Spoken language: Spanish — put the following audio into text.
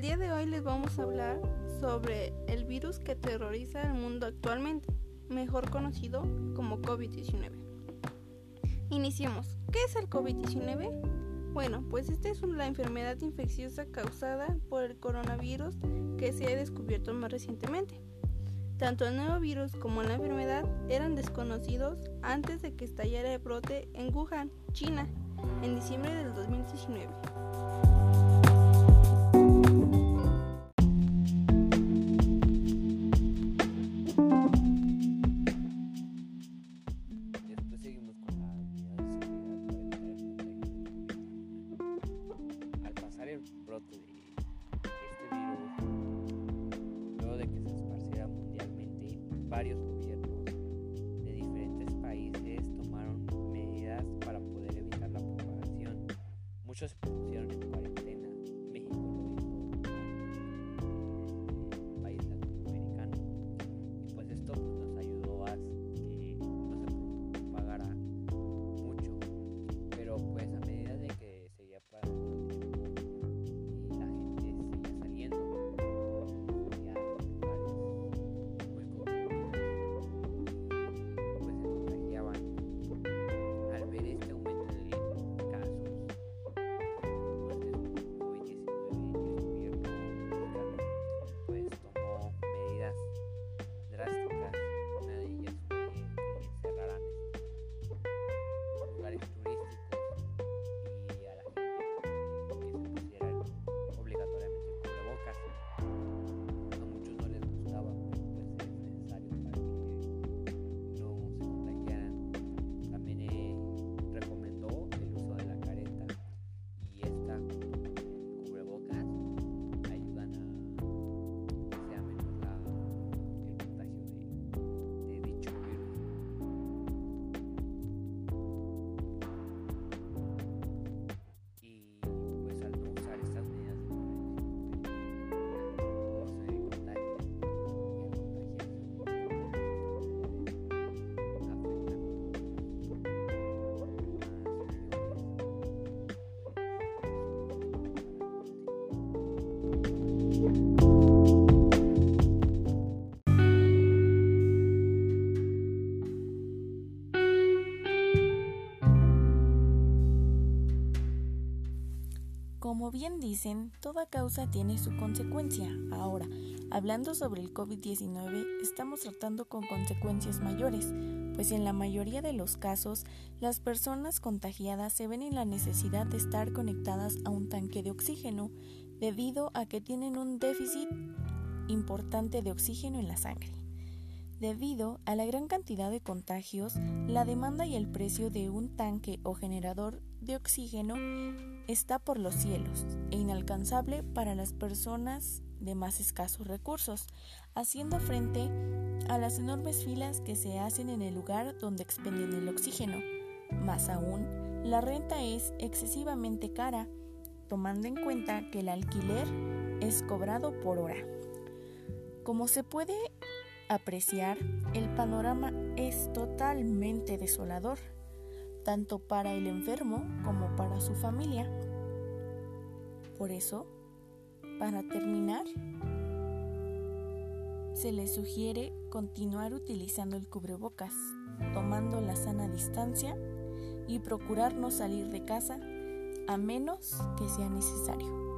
día de hoy les vamos a hablar sobre el virus que terroriza al mundo actualmente, mejor conocido como COVID-19. Iniciemos. ¿Qué es el COVID-19? Bueno, pues esta es la enfermedad infecciosa causada por el coronavirus que se ha descubierto más recientemente. Tanto el nuevo virus como la enfermedad eran desconocidos antes de que estallara el brote en Wuhan, China, en diciembre del 2019. Varios gobiernos de diferentes países tomaron medidas para poder evitar la propagación. Muchos bien dicen, toda causa tiene su consecuencia. Ahora, hablando sobre el COVID-19, estamos tratando con consecuencias mayores, pues en la mayoría de los casos, las personas contagiadas se ven en la necesidad de estar conectadas a un tanque de oxígeno debido a que tienen un déficit importante de oxígeno en la sangre. Debido a la gran cantidad de contagios, la demanda y el precio de un tanque o generador de oxígeno está por los cielos e inalcanzable para las personas de más escasos recursos, haciendo frente a las enormes filas que se hacen en el lugar donde expenden el oxígeno. Más aún, la renta es excesivamente cara, tomando en cuenta que el alquiler es cobrado por hora. Como se puede apreciar, el panorama es totalmente desolador, tanto para el enfermo como para su familia. Por eso, para terminar, se le sugiere continuar utilizando el cubrebocas, tomando la sana distancia y procurar no salir de casa a menos que sea necesario.